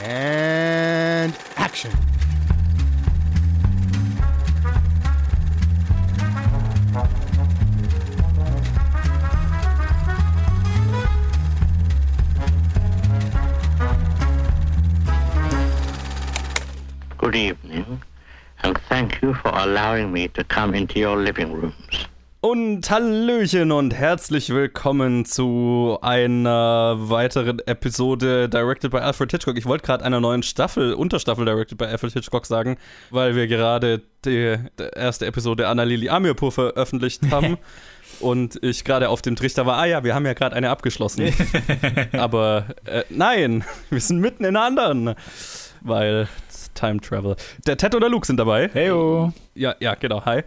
And action. Good evening, and thank you for allowing me to come into your living rooms. Und Hallöchen und herzlich willkommen zu einer weiteren Episode Directed by Alfred Hitchcock. Ich wollte gerade einer neuen Staffel, Unterstaffel Directed by Alfred Hitchcock sagen, weil wir gerade die, die erste Episode Anna Lili Amirpur veröffentlicht haben. und ich gerade auf dem Trichter war, ah ja, wir haben ja gerade eine abgeschlossen. Aber äh, nein, wir sind mitten in einer anderen. Weil Time Travel. Der Ted oder Luke sind dabei. Heyo. Ja, ja, genau, hi.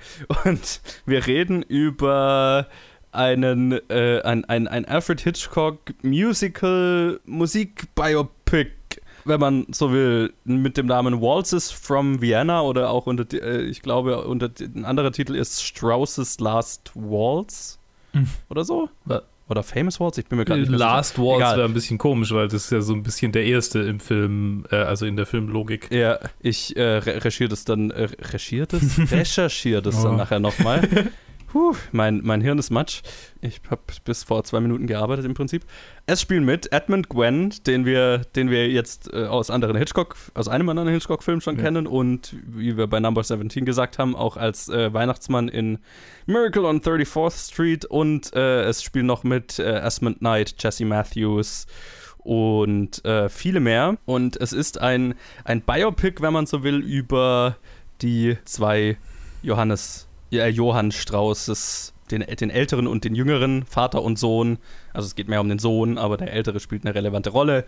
Und wir reden über einen, äh, ein, ein, ein Alfred Hitchcock Musical Musik-Biopic, wenn man so will, mit dem Namen Waltzes from Vienna oder auch unter, äh, ich glaube, unter ein anderer Titel ist Strauss's Last Waltz Hm. oder so. Oder Famous Waltz, ich bin mir gerade nicht Last sicher. Egal. wäre ein bisschen komisch, weil das ist ja so ein bisschen der erste im Film, äh, also in der Filmlogik. Ja, ich äh, re recherchiere das dann, äh, recherchiere das? Recherchiere das dann Oh. nachher nochmal. Puh, mein, mein Hirn ist matsch. Ich habe bis vor zwei Minuten gearbeitet im Prinzip. Es spielen mit Edmund Gwen, den wir, den wir jetzt äh, aus anderen Hitchcock, aus einem anderen Hitchcock-Film schon Ja. kennen und wie wir bei Number 17 gesagt haben, auch als äh, Weihnachtsmann in Miracle on 34th Street und äh, es spielen noch mit äh, Esmond Knight, Jesse Matthews und äh, viele mehr. Und es ist ein, ein Biopic, wenn man so will, über die zwei Johannes, Johann Straußes, den, den älteren und den jüngeren, Vater und Sohn. Also es geht mehr um den Sohn, aber der ältere spielt eine relevante Rolle.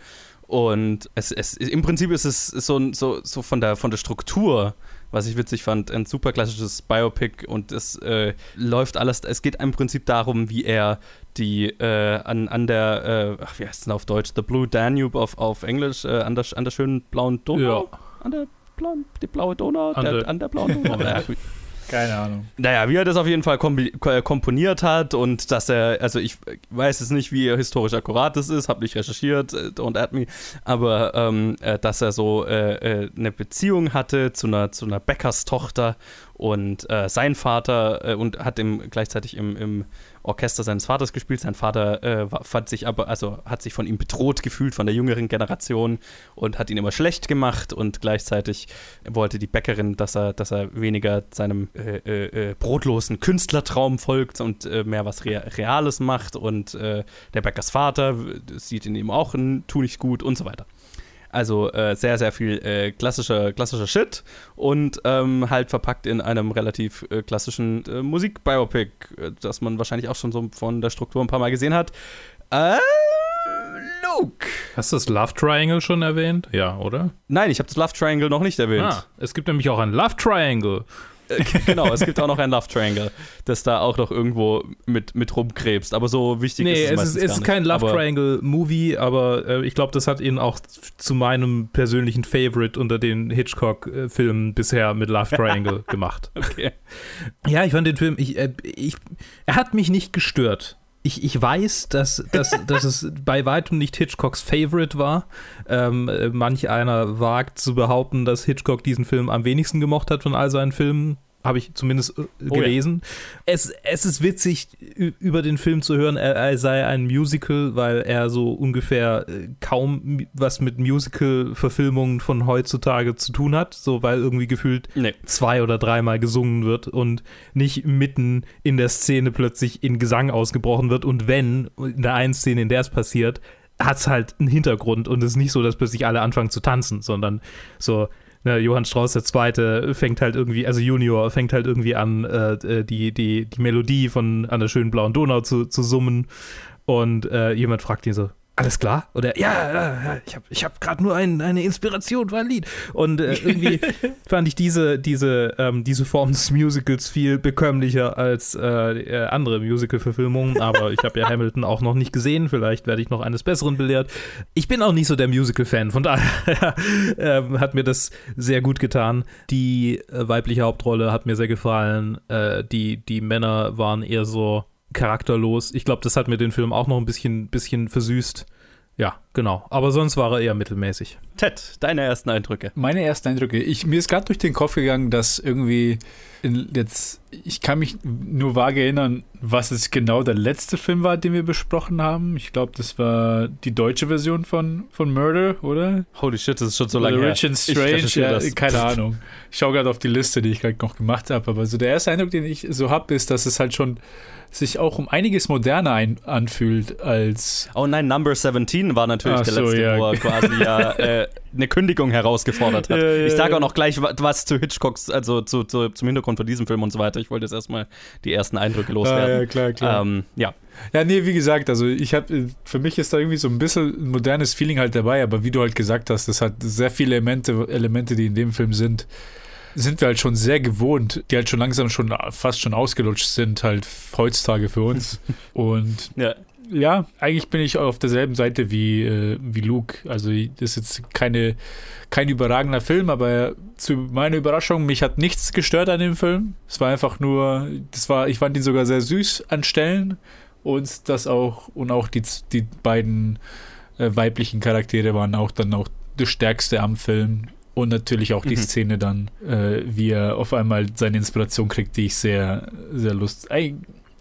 Und es, es, im Prinzip ist es so, so, so von, der, von der Struktur, was ich witzig fand, ein super klassisches Biopic und es äh, läuft alles, es geht im Prinzip darum, wie er die äh, an, an der, äh, ach, wie heißt es denn auf Deutsch, The Blue Danube auf, auf Englisch, äh, an, der, an der schönen blauen Donau? An der blauen, die blaue Donau? An der, der- an der blauen Donau? Keine Ahnung. naja, wie er das auf jeden Fall äh, komponiert hat und dass er, also ich weiß jetzt nicht, wie historisch akkurat das ist, habe nicht recherchiert, äh, don't add me, aber ähm, äh, dass er so äh, eine Beziehung hatte zu einer, zu einer Bäckerstochter und äh, sein Vater äh, und hat im, gleichzeitig im, im Orchester seines Vaters gespielt. Sein Vater äh, fand sich aber, also hat sich von ihm bedroht gefühlt, von der jüngeren Generation und hat ihn immer schlecht gemacht und gleichzeitig wollte die Bäckerin, dass er, dass er weniger seinem äh, äh, äh, brotlosen Künstlertraum folgt und mehr was Rea Reales macht und der Bäckers Vater sieht in ihm auch ein Tu nicht gut und so weiter. Also äh, sehr, sehr viel äh, klassischer, klassischer Shit und ähm, halt verpackt in einem relativ äh, klassischen äh, Musik-Biopic, äh, das man wahrscheinlich auch schon so von der Struktur ein paar Mal gesehen hat. Äh, Luke. Hast du das Love Triangle schon erwähnt? Ja, oder? Nein, ich habe das Love Triangle noch nicht erwähnt. Ah, es gibt nämlich auch ein Love Triangle. Äh, genau, es gibt auch noch ein Love Triangle, das da auch noch irgendwo mit, mit rumkrebst. Aber so wichtig Nee, ist es, es ist, es ist kein Love Aber- Triangle Movie, aber äh, ich glaube, das hat ihn auch zu meinem persönlichen Favorite unter den Hitchcock-Filmen bisher mit Love Triangle gemacht. Okay. Ja, ich fand den Film, ich, äh, ich, er hat mich nicht gestört. Ich, ich weiß, dass, dass, dass es bei weitem nicht Hitchcocks Favorite war. Ähm, äh, manch einer wagt zu behaupten, dass Hitchcock diesen Film am wenigsten gemocht hat von all seinen Filmen. Habe ich zumindest äh, Oh ja. gelesen. Es, es ist witzig, über den Film zu hören, er, er sei ein Musical, weil er so ungefähr äh, kaum was mit Musical-Verfilmungen von heutzutage zu tun hat. So, weil irgendwie gefühlt Nee. zwei oder dreimal gesungen wird und nicht mitten in der Szene plötzlich in Gesang ausgebrochen wird und wenn in der einen Szene, in der es passiert, hat es halt einen Hintergrund und es ist nicht so, dass plötzlich alle anfangen zu tanzen, sondern so, ne, Johann Strauss der Zweite fängt halt irgendwie, also Junior fängt halt irgendwie an, äh, die, die, die Melodie von an der schönen blauen Donau zu, zu summen. Und äh, jemand fragt ihn so, alles klar? Oder ja, ja, ja ich habe ich hab gerade nur ein, eine Inspiration für ein Lied. Und äh, irgendwie fand ich diese, diese, ähm, diese Form des Musicals viel bekömmlicher als äh, äh, andere Musical-Verfilmungen. Aber ich habe ja Hamilton auch noch nicht gesehen. Vielleicht werde ich noch eines Besseren belehrt. Ich bin auch nicht so der Musical-Fan. Von daher ähm, hat mir das sehr gut getan. Die äh, weibliche Hauptrolle hat mir sehr gefallen. Äh, die, die Männer waren eher so charakterlos. Ich glaube, das hat mir den Film auch noch ein bisschen, bisschen versüßt. Ja, Genau, aber sonst war er eher mittelmäßig. Ted, deine ersten Eindrücke. Meine ersten Eindrücke. Ich, mir ist gerade durch den Kopf gegangen, dass irgendwie jetzt, ich kann mich nur vage erinnern, was es genau der letzte Film war, den wir besprochen haben. Ich glaube, das war die deutsche Version von, von Murder, oder? Holy shit, das ist schon so lange her. Rich and Strange, ja, keine Ahnung. Ich schaue gerade auf die Liste, die ich gerade noch gemacht habe, aber so der erste Eindruck, den ich so habe, ist, dass es halt schon sich auch um einiges moderner ein, anfühlt als Oh nein, Number 17 war natürlich Ach der so, letzte, ja. wo er quasi ja äh, eine Kündigung herausgefordert hat. Ja, ich sage auch noch gleich wa- was zu Hitchcocks, also zu, zu, zum Hintergrund von diesem Film und so weiter. Ich wollte jetzt erstmal die ersten Eindrücke loswerden. Ah, ja, klar, klar. Ähm, ja. Ja, nee, wie gesagt, also ich habe, für mich ist da irgendwie so ein bisschen ein modernes Feeling halt dabei, aber wie du halt gesagt hast, das hat sehr viele Elemente, Elemente, die in dem Film sind, sind wir halt schon sehr gewohnt, die halt schon langsam schon fast schon ausgelutscht sind, halt heutzutage für uns. Und ja. ja, eigentlich bin ich auf derselben Seite wie, äh, wie Luke. Also das ist jetzt keine, kein überragender Film, aber zu meiner Überraschung, mich hat nichts gestört an dem Film. Es war einfach nur, das war, ich fand ihn sogar sehr süß an Stellen und das auch, und auch die, die beiden äh, weiblichen Charaktere waren auch dann auch das Stärkste am Film. Und natürlich auch die Mhm. Szene dann, äh, wie er auf einmal seine Inspiration kriegt, die ich sehr, sehr lustig.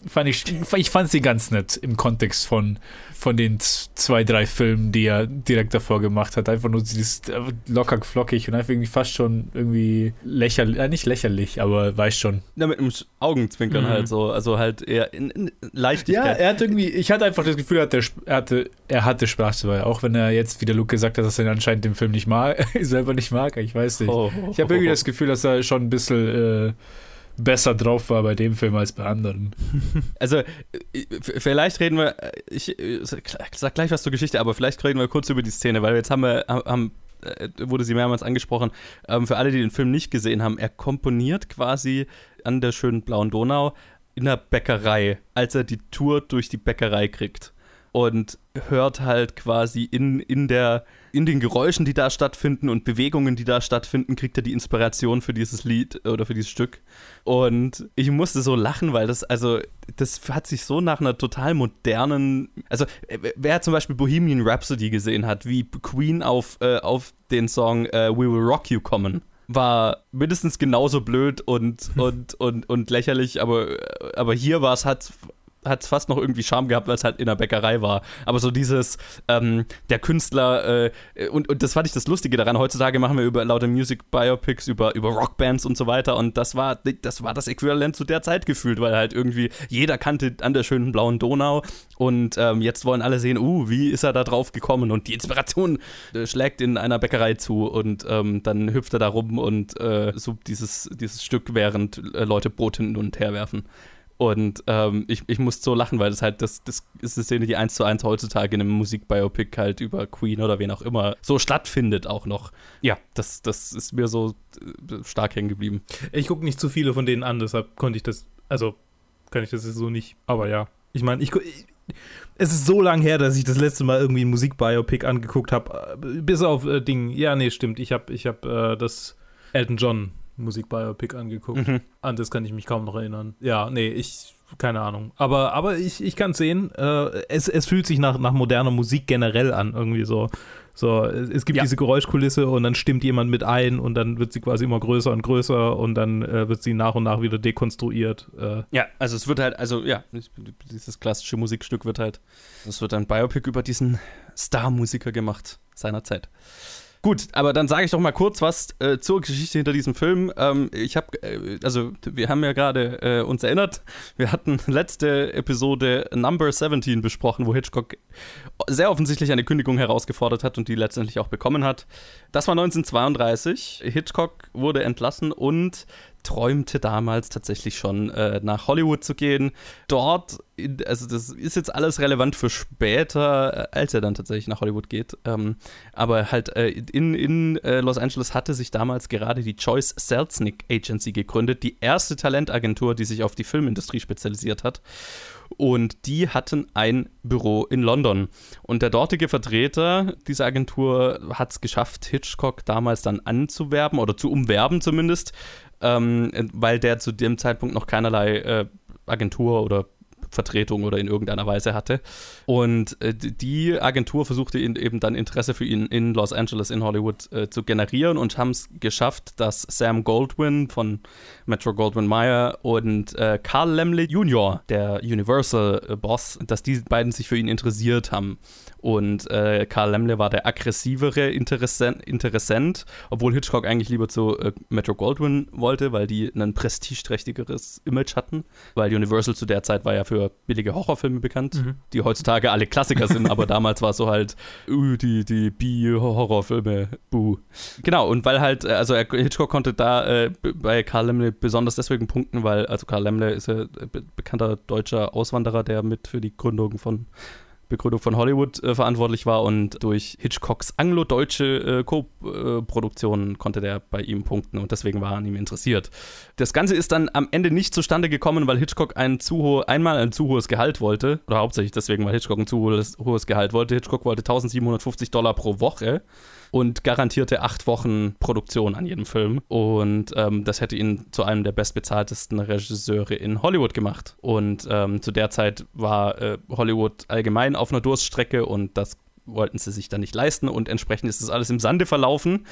Fand ich, ich fand sie ganz nett im Kontext von, von den zwei, drei Filmen, die er direkt davor gemacht hat. Einfach nur dieses äh, locker flockig und einfach irgendwie fast schon irgendwie lächerlich, äh, nicht lächerlich, aber weiß schon. ja, mit einem Augenzwinkern Mhm. halt so, also halt eher in, in Ja, Leichtigkeit. er hat irgendwie, ich hatte einfach das Gefühl, er hatte, er hatte, er hatte Spaß dabei. Auch wenn er jetzt, wie der Luke gesagt hat, dass er anscheinend den Film nicht mag, selber nicht mag, ich weiß nicht. Oh, Ich habe irgendwie das Gefühl, dass er schon ein bisschen äh, besser drauf war bei dem Film als bei anderen. Also, äh, vielleicht reden wir, äh, ich äh, sag gleich was zur Geschichte, aber vielleicht reden wir kurz über die Szene, weil jetzt haben wir, haben, wurde sie mehrmals angesprochen. Ähm, für alle, die den Film nicht gesehen haben, er komponiert quasi an der schönen blauen Donau in der Bäckerei, als er die Tour durch die Bäckerei kriegt. Und hört halt quasi in, in, der, in den Geräuschen, die da stattfinden und Bewegungen, die da stattfinden, kriegt er die Inspiration für dieses Lied oder für dieses Stück. Und ich musste so lachen, weil das, also, das hat sich so nach einer total modernen, also, äh, wer zum Beispiel Bohemian Rhapsody gesehen hat, wie Queen auf, äh, auf den Song äh, We Will Rock You kommen, war mindestens genauso blöd und, und, und, und lächerlich, aber, aber hier war es halt hat es fast noch irgendwie Charme gehabt, weil es halt in der Bäckerei war. Aber so dieses, ähm, der Künstler, äh, und, und das fand ich das Lustige daran. Heutzutage machen wir über lauter Music Biopics, über, über Rockbands und so weiter. Und das war, das war das Äquivalent zu der Zeit gefühlt, weil halt irgendwie jeder kannte an der schönen blauen Donau. Und ähm, jetzt wollen alle sehen, uh, wie ist er da drauf gekommen? Und die Inspiration äh, schlägt in einer Bäckerei zu und ähm, dann hüpft er da rum und äh, so dieses, dieses Stück, während äh, Leute Brot hin und her werfen. Und ähm, ich, ich musste so lachen, weil das halt, das, das ist eine Szene, die eins zu eins heutzutage in einem Musikbiopic halt über Queen oder wen auch immer so stattfindet auch noch. Ja, das, das ist mir so äh, stark hängen geblieben. Ich gucke nicht zu viele von denen an, deshalb konnte ich das, also kann ich das jetzt so nicht. Aber ja, ich meine, ich, ich es ist so lang her, dass ich das letzte Mal irgendwie ein Musikbiopic angeguckt habe. Bis auf äh, Ding. Ja, nee, stimmt. Ich habe ich hab, äh, das Elton John Musikbiopic angeguckt. Mhm. An das kann ich mich kaum noch erinnern. Ja, nee, ich, keine Ahnung. Aber, aber ich, ich kann sehen, äh, es, es fühlt sich nach, nach moderner Musik generell an, irgendwie so. So, es, es gibt Ja. diese Geräuschkulisse und dann stimmt jemand mit ein und dann wird sie quasi immer größer und größer und dann äh, wird sie nach und nach wieder dekonstruiert. Äh, Ja, also es wird halt, also ja, dieses klassische Musikstück wird halt, es wird ein Biopic über diesen Star-Musiker gemacht seiner Zeit. Gut, aber dann sage ich doch mal kurz was äh, zur Geschichte hinter diesem Film. Ähm, ich habe, äh, also wir haben ja gerade äh, uns erinnert, wir hatten letzte Episode Number 17 besprochen, wo Hitchcock sehr offensichtlich eine Kündigung herausgefordert hat und die letztendlich auch bekommen hat. Das war 1932. Hitchcock wurde entlassen und träumte damals tatsächlich schon äh, nach Hollywood zu gehen. Dort, also das ist jetzt alles relevant für später, äh, als er dann tatsächlich nach Hollywood geht. Ähm, aber halt äh, in, in äh, Los Angeles hatte sich damals gerade die Choice Selznick Agency gegründet, die erste Talentagentur, die sich auf die Filmindustrie spezialisiert hat. Und die hatten ein Büro in London. Und der dortige Vertreter dieser Agentur hat es geschafft, Hitchcock damals dann anzuwerben oder zu umwerben zumindest, ähm, weil der zu dem Zeitpunkt noch keinerlei äh, Agentur oder Vertretung oder in irgendeiner Weise hatte. Und äh, die Agentur versuchte ihn eben dann Interesse für ihn in Los Angeles, in Hollywood äh, zu generieren und haben es geschafft, dass Sam Goldwyn von Metro Goldwyn Mayer und äh, Carl Lemley Jr., der Universal-Boss, dass die beiden sich für ihn interessiert haben. Und äh, Karl Lemle war der aggressivere Interessent, Interessent, obwohl Hitchcock eigentlich lieber zu äh, Metro Goldwyn wollte, weil die ein prestigeträchtigeres Image hatten. Weil Universal zu der Zeit war ja für billige Horrorfilme bekannt, mhm. die heutzutage alle Klassiker sind, aber damals war so halt uh, die, die B-Horrorfilme, buh. Genau, und weil halt, äh, also Hitchcock konnte da äh, bei Karl Lemle besonders deswegen punkten, weil, also Karl Lemle ist ja bekannter deutscher Auswanderer, der mit für die Gründung von Begründung von Hollywood äh, verantwortlich war und durch Hitchcocks anglo-deutsche äh, Co-Produktion konnte der bei ihm punkten und deswegen war er an ihm interessiert. Das Ganze ist dann am Ende nicht zustande gekommen, weil Hitchcock ein zu hohe, einmal ein zu hohes Gehalt wollte, oder hauptsächlich deswegen, weil Hitchcock ein zu hohes, hohes Gehalt wollte. Hitchcock wollte 1750 Dollar pro Woche und garantierte acht Wochen Produktion an jedem Film. Und ähm, das hätte ihn zu einem der bestbezahltesten Regisseure in Hollywood gemacht. Und ähm, zu der Zeit war äh, Hollywood allgemein auf einer Durststrecke und das wollten sie sich dann nicht leisten und entsprechend ist das alles im Sande verlaufen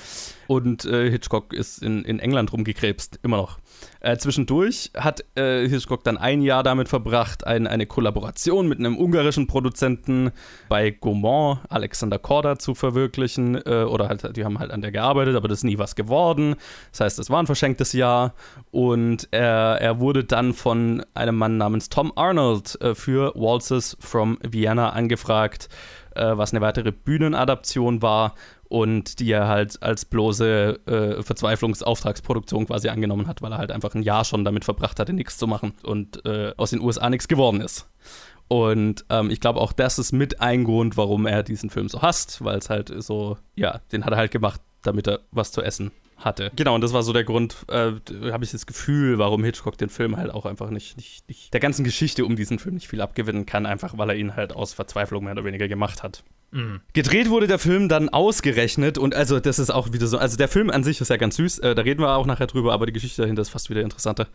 und äh, Hitchcock ist in, in England rumgekrebst, immer noch. Äh, zwischendurch hat äh, Hitchcock dann ein Jahr damit verbracht, ein, eine Kollaboration mit einem ungarischen Produzenten bei Gaumont, Alexander Korda, zu verwirklichen äh, oder halt, die haben halt an der gearbeitet, aber das ist nie was geworden. Das heißt, es war ein verschenktes Jahr und er, er wurde dann von einem Mann namens Tom Arnold äh, für Waltzes from Vienna angefragt äh, was eine weitere Bühnenadaption war und die er halt als bloße äh, Verzweiflungsauftragsproduktion quasi angenommen hat, weil er halt einfach ein Jahr schon damit verbracht hatte, nichts zu machen und äh, aus den USA nichts geworden ist. Und ähm, ich glaube auch, das ist mit ein Grund, warum er diesen Film so hasst, weil es halt so, ja, den hat er halt gemacht, damit er was zu essen hatte. Genau, und das war so der Grund, äh, habe ich das Gefühl, warum Hitchcock den Film halt auch einfach nicht, nicht, nicht, der ganzen Geschichte um diesen Film nicht viel abgewinnen kann, einfach weil er ihn halt aus Verzweiflung mehr oder weniger gemacht hat. Mhm. Gedreht wurde der Film dann ausgerechnet und also das ist auch wieder so, also der Film an sich ist ja ganz süß, äh, da reden wir auch nachher drüber, aber die Geschichte dahinter ist fast wieder interessanter.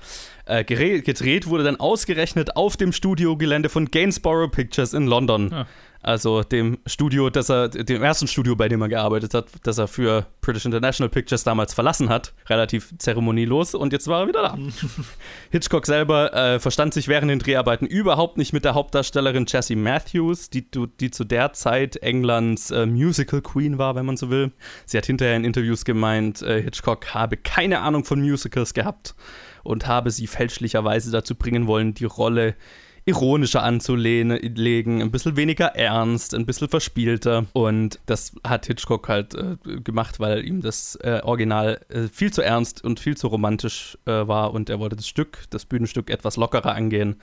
Äh, gedreht wurde dann ausgerechnet auf dem Studiogelände von Gainsborough Pictures in London. Ja also dem Studio, das er, dem ersten Studio, bei dem er gearbeitet hat, das er für British International Pictures damals verlassen hat, relativ zeremonielos und jetzt war er wieder da. Hitchcock selber äh, verstand sich während den Dreharbeiten überhaupt nicht mit der Hauptdarstellerin Jessie Matthews, die, die zu der Zeit Englands äh, Musical Queen war, wenn man so will. Sie hat hinterher in Interviews gemeint, äh, Hitchcock habe keine Ahnung von Musicals gehabt und habe sie fälschlicherweise dazu bringen wollen, die Rolle ironischer anzulegen, ein bisschen weniger ernst, ein bisschen verspielter. Und das hat Hitchcock halt äh, gemacht, weil ihm das äh, Original äh, viel zu ernst und viel zu romantisch äh, war und er wollte das Stück, das Bühnenstück etwas lockerer angehen.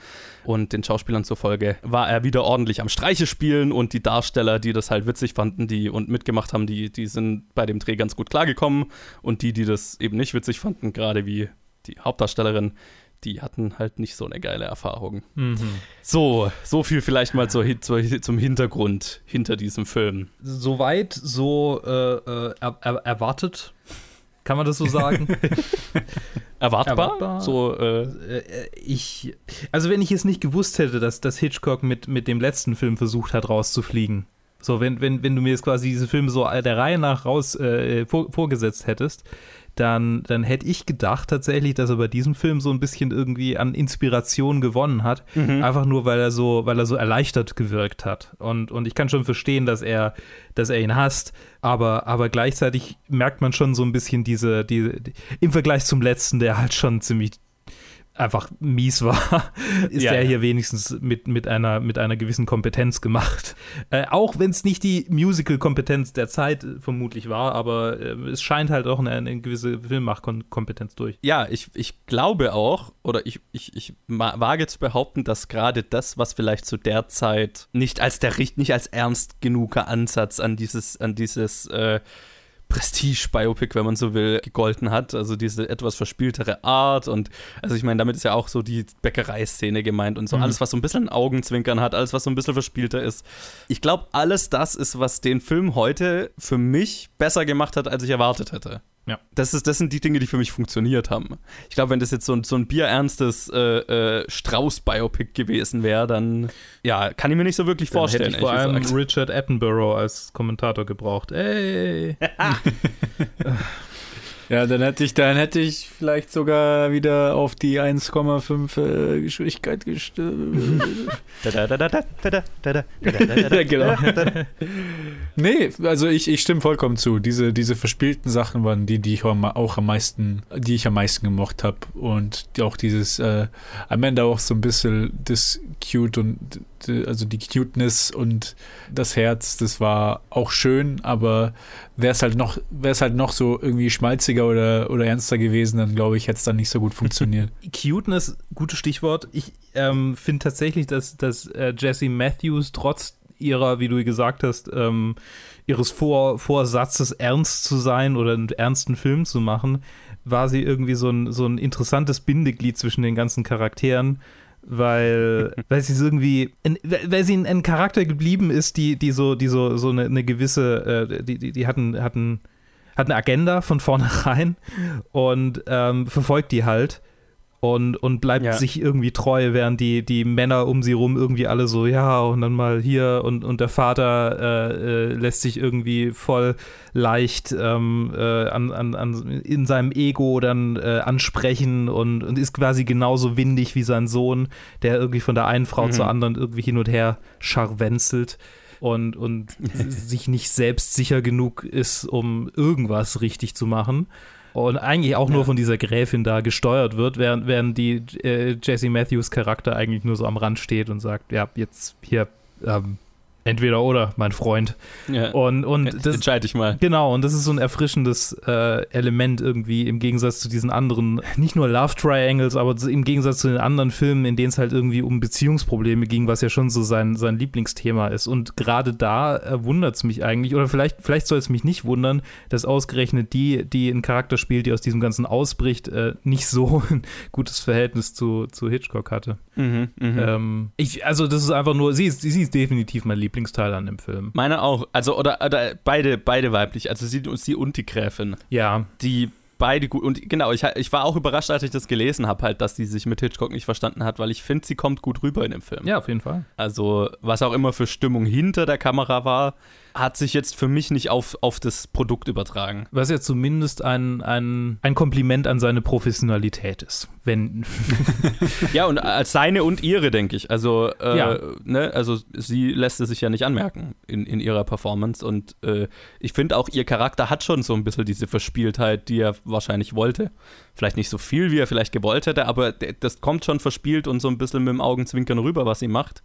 Und den Schauspielern zufolge war er wieder ordentlich am Streiche spielen und die Darsteller, die das halt witzig fanden, die und mitgemacht haben, die, die sind bei dem Dreh ganz gut klargekommen. Und die, die das eben nicht witzig fanden, gerade wie die Hauptdarstellerin, die hatten halt nicht so eine geile Erfahrung. Mhm. So, so viel vielleicht mal zur, zur, zum Hintergrund hinter diesem Film. Soweit so äh, äh, er, er, erwartet, kann man das so sagen? Erwartbar? Erwartbar? So, äh, äh, ich, also wenn ich es nicht gewusst hätte, dass, dass Hitchcock mit, mit dem letzten Film versucht hat, rauszufliegen. So, wenn, wenn, wenn du mir jetzt quasi diese Filme so der Reihe nach raus äh, vor, vorgesetzt hättest, dann, dann hätte ich gedacht tatsächlich, dass er bei diesem Film so ein bisschen irgendwie an Inspiration gewonnen hat. Mhm. Einfach nur, weil er so, weil er so erleichtert gewirkt hat. Und, und ich kann schon verstehen, dass er, dass er ihn hasst, aber, aber gleichzeitig merkt man schon so ein bisschen diese, die, die im Vergleich zum letzten, der halt schon ziemlich einfach mies war, ist ja, er hier wenigstens mit, mit, einer, mit einer gewissen Kompetenz gemacht. Äh, auch wenn es nicht die Musical-Kompetenz der Zeit äh, vermutlich war, aber äh, es scheint halt auch eine, eine gewisse Filmmachkompetenz durch. Ja, ich, ich glaube auch, oder ich, ich, ich wage zu behaupten, dass gerade das, was vielleicht zu der Zeit nicht als der nicht als ernst genuger Ansatz an dieses, an dieses äh, Prestige-Biopic, wenn man so will, gegolten hat. Also diese etwas verspieltere Art und also ich meine, damit ist ja auch so die Bäckereiszene gemeint und so mhm. alles, was so ein bisschen Augenzwinkern hat, alles, was so ein bisschen verspielter ist. Ich glaube, alles das ist, was den Film heute für mich besser gemacht hat, als ich erwartet hätte. Das, ist, das sind die Dinge, die für mich funktioniert haben. Ich glaube, wenn das jetzt so ein, so ein bierernstes äh, äh, Strauß-Biopic gewesen wäre, dann ja, kann ich mir nicht so wirklich Dann vorstellen. hätte ich vor allem gesagt. Richard Attenborough als Kommentator gebraucht. Ey. Ja, dann hätte ich, dann hätte ich vielleicht sogar wieder auf die 1,5 äh, Geschwindigkeit gestellt. ja, genau. nee, also ich, ich stimme vollkommen zu. Diese, diese verspielten Sachen waren die, die ich auch am- meisten, die ich am meisten gemocht habe. Und auch dieses, äh, am Ende auch so ein bisschen das Cute und also die Cuteness und das Herz, das war auch schön, aber wäre es halt noch, wäre es halt noch so irgendwie schmalziger oder, oder ernster gewesen, dann glaube ich, hätte es dann nicht so gut funktioniert. Cuteness, gutes Stichwort. Ich ähm, finde tatsächlich, dass, dass äh, Jessie Matthews trotz ihrer, wie du gesagt hast, ähm, ihres Vor Vorsatzes ernst zu sein oder einen ernsten Film zu machen, war sie irgendwie so ein, so ein interessantes Bindeglied zwischen den ganzen Charakteren. Weil, weil sie irgendwie, ein, weil sie ein, ein Charakter geblieben ist, die, die so, die so, so eine, eine gewisse, äh, die, die, die hatten, hatten, hat eine Agenda von vornherein und ähm, verfolgt die halt und, und bleibt Ja. sich irgendwie treu, während die, die Männer um sie rum irgendwie alle so, ja, und dann mal hier und, und der Vater äh, äh, lässt sich irgendwie voll leicht ähm, äh, an, an, an, in seinem Ego dann äh, ansprechen und, und ist quasi genauso windig wie sein Sohn, der irgendwie von der einen Frau Mhm. zur anderen irgendwie hin und her scharwenzelt und, und sich nicht selbstsicher genug ist, um irgendwas richtig zu machen. Und eigentlich auch nur Ja. von dieser Gräfin da gesteuert wird, während, während die äh, Jesse Matthews Charakter eigentlich nur so am Rand steht und sagt, ja, jetzt hier, ähm, entweder oder, mein Freund. Ja. Und, und das, Entscheide ich mal. Genau, und das ist so ein erfrischendes äh, Element irgendwie im Gegensatz zu diesen anderen, nicht nur Love Triangles, aber im Gegensatz zu den anderen Filmen, in denen es halt irgendwie um Beziehungsprobleme ging, was ja schon so sein, sein Lieblingsthema ist. Und gerade da äh, wundert es mich eigentlich, oder vielleicht, vielleicht soll es mich nicht wundern, dass ausgerechnet die, die einen Charakter spielt, die aus diesem Ganzen ausbricht, äh, nicht so ein gutes Verhältnis zu, zu Hitchcock hatte. Mhm, mhm. Ähm, ich, also das ist einfach nur, sie ist, sie ist definitiv mein Lieblingsteil an dem Film. Meine auch. Also, oder, oder beide, beide weiblich. Also sie, sie und die Gräfin. Ja, Die beide gut. Und genau, ich, ich war auch überrascht, als ich das gelesen habe, halt, dass sie sich mit Hitchcock nicht verstanden hat, weil ich finde, sie kommt gut rüber in dem Film. ja, auf jeden Fall. Also, was auch immer für Stimmung hinter der Kamera war, hat sich jetzt für mich nicht auf, auf das Produkt übertragen. Was ja zumindest ein, ein, ein Kompliment an seine Professionalität ist. Wenn, Ja, und als seine und ihre, denke ich. Also, äh, Ja. ne, also sie lässt es sich ja nicht anmerken in, in ihrer Performance. Und äh, ich finde auch, ihr Charakter hat schon so ein bisschen diese Verspieltheit, die er wahrscheinlich wollte. Vielleicht nicht so viel, wie er vielleicht gewollt hätte, aber das kommt schon verspielt und so ein bisschen mit dem Augenzwinkern rüber, was sie macht.